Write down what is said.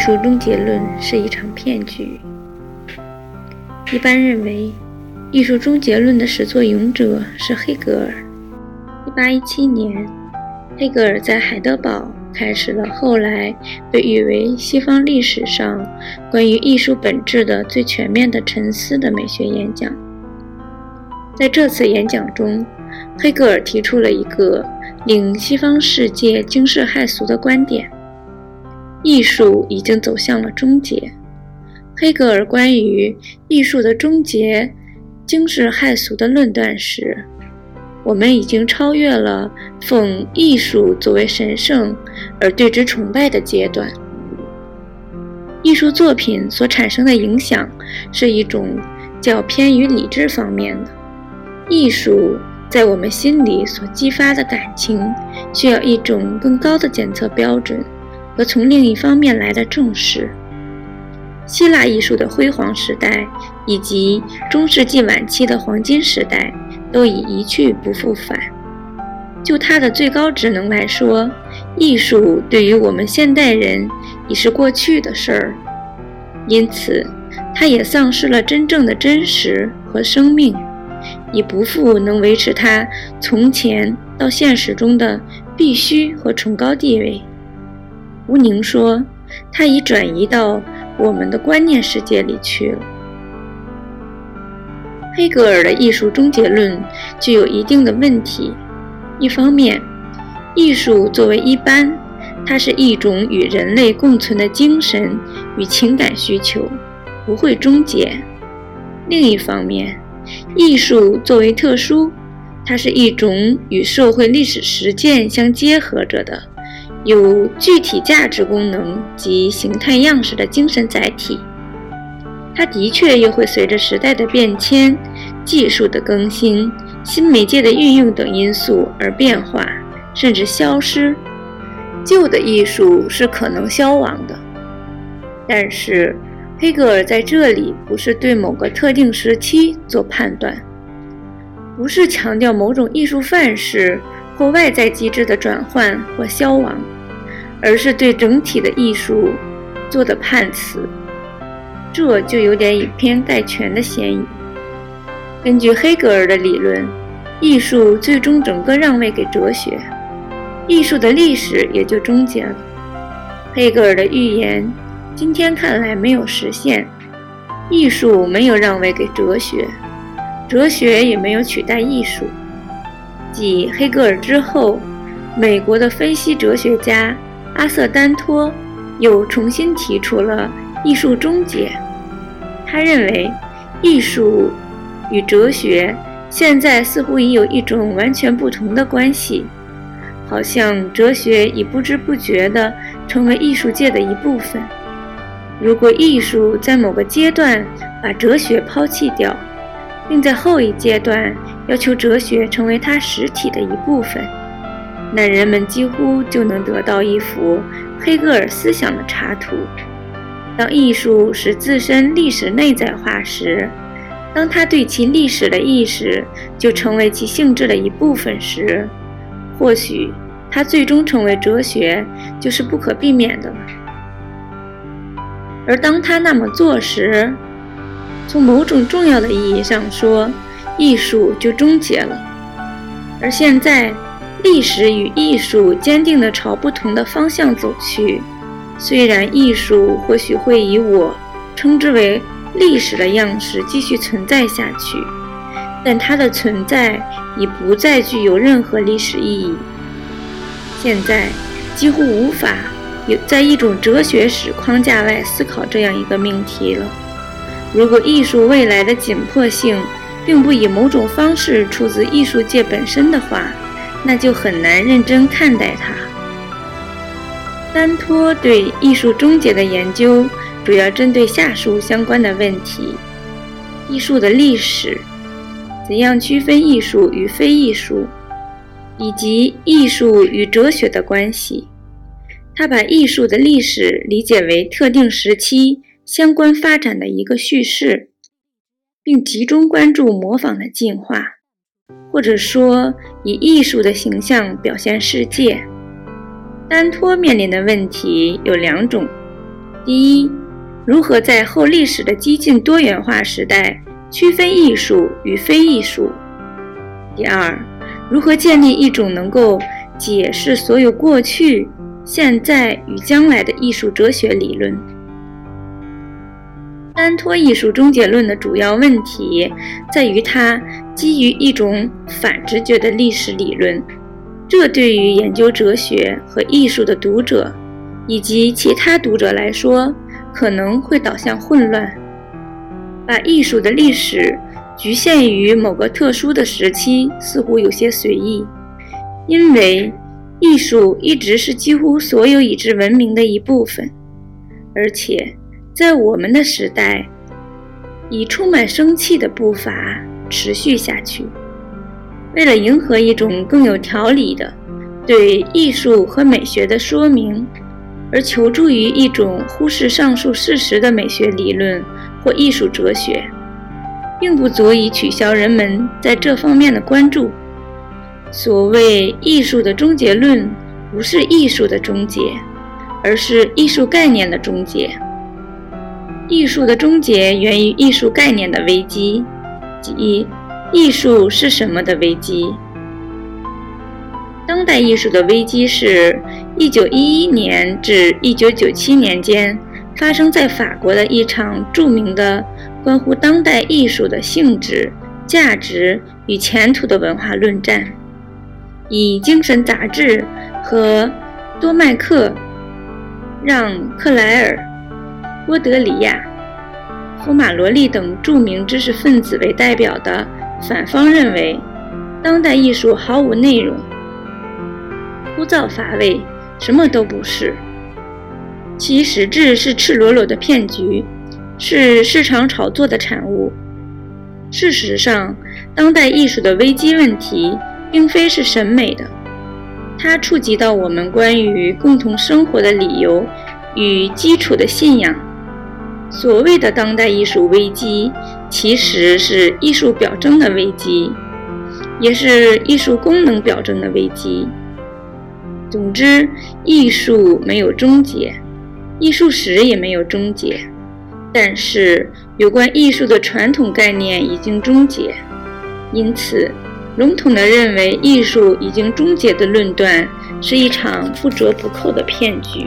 艺术终结论是一场骗局。一般认为，艺术终结论的始作俑者是黑格尔。1817年，黑格尔在海德堡开始了后来被誉为西方历史上关于艺术本质的最全面的沉思的美学演讲。在这次演讲中，黑格尔提出了一个令西方世界惊世骇俗的观点。艺术已经走向了终结。黑格尔关于艺术的终结惊世骇俗的论断是：我们已经超越了奉艺术作为神圣而对之崇拜的阶段。艺术作品所产生的影响是一种较偏于理智方面的。艺术在我们心里所激发的感情，需要一种更高的检测标准。和从另一方面来的重视，希腊艺术的辉煌时代以及中世纪晚期的黄金时代都已一去不复返。就它的最高职能来说，艺术对于我们现代人已是过去的事儿，因此它也丧失了真正的真实和生命，已不复能维持它从前到现实中的必须和崇高地位。吴宁说：“他已转移到我们的观念世界里去了。”黑格尔的艺术终结论具有一定的问题。一方面，艺术作为一般，它是一种与人类共存的精神与情感需求，不会终结；另一方面，艺术作为特殊，它是一种与社会历史实践相结合着的。有具体价值功能及形态样式的精神载体，它的确又会随着时代的变迁、技术的更新、新媒介的运用等因素而变化，甚至消失。旧的艺术是可能消亡的，但是黑格尔在这里不是对某个特定时期做判断，不是强调某种艺术范式。或外在机制的转换或消亡，而是对整体的艺术做的判词，这就有点以偏概全的嫌疑。根据黑格尔的理论，艺术最终整个让位给哲学，艺术的历史也就终结了。黑格尔的预言今天看来没有实现，艺术没有让位给哲学，哲学也没有取代艺术。继黑格尔之后，美国的分析哲学家阿瑟·丹托又重新提出了艺术终结。他认为，艺术与哲学现在似乎已有一种完全不同的关系，好像哲学已不知不觉地成为艺术界的一部分。如果艺术在某个阶段把哲学抛弃掉，并在后一阶段要求哲学成为它实体的一部分，那人们几乎就能得到一幅黑格尔思想的插图。当艺术使自身历史内在化时，当它对其历史的意识就成为其性质的一部分时，或许它最终成为哲学就是不可避免的。而当他那么做时，从某种重要的意义上说，艺术就终结了。而现在，历史与艺术坚定地朝不同的方向走去。虽然艺术或许会以我称之为历史的样式继续存在下去，但它的存在已不再具有任何历史意义。现在几乎无法有在一种哲学史框架外思考这样一个命题了。如果艺术未来的紧迫性并不以某种方式出自艺术界本身的话，那就很难认真看待它。丹托对艺术终结的研究主要针对下述相关的问题：艺术的历史，怎样区分艺术与非艺术，以及艺术与哲学的关系。他把艺术的历史理解为特定时期相关发展的一个叙事，并集中关注模仿的进化，或者说以艺术的形象表现世界。丹托面临的问题有两种：第一，如何在后历史的激进多元化时代区分艺术与非艺术；第二，如何建立一种能够解释所有过去、现在与将来的艺术哲学理论。丹托艺术终结论的主要问题在于，它基于一种反直觉的历史理论。这对于研究哲学和艺术的读者，以及其他读者来说，可能会导向混乱。把艺术的历史局限于某个特殊的时期，似乎有些随意，因为艺术一直是几乎所有已知文明的一部分，而且在我们的时代，以充满生气的步伐持续下去。为了迎合一种更有条理的对艺术和美学的说明，而求助于一种忽视上述事实的美学理论或艺术哲学，并不足以取消人们在这方面的关注。所谓艺术的终结论，不是艺术的终结，而是艺术概念的终结。艺术的终结源于艺术概念的危机，即。艺术是什么的危机？当代艺术的危机是1911年至1997年间发生在法国的一场著名的关乎当代艺术的性质、价值与前途的文化论战，以《精神》杂志和多麦克、让·克莱尔、波德里亚、福马罗利等著名知识分子为代表的。反方认为，当代艺术毫无内容，枯燥乏味，什么都不是。其实质是赤裸裸的骗局，是市场炒作的产物。事实上，当代艺术的危机问题并非是审美的，它触及到我们关于共同生活的理由与基础的信仰。所谓的当代艺术危机，其实是艺术表征的危机，也是艺术功能表征的危机。总之，艺术没有终结，艺术史也没有终结，但是有关艺术的传统概念已经终结。因此，笼统地认为艺术已经终结的论断，是一场不折不扣的骗局。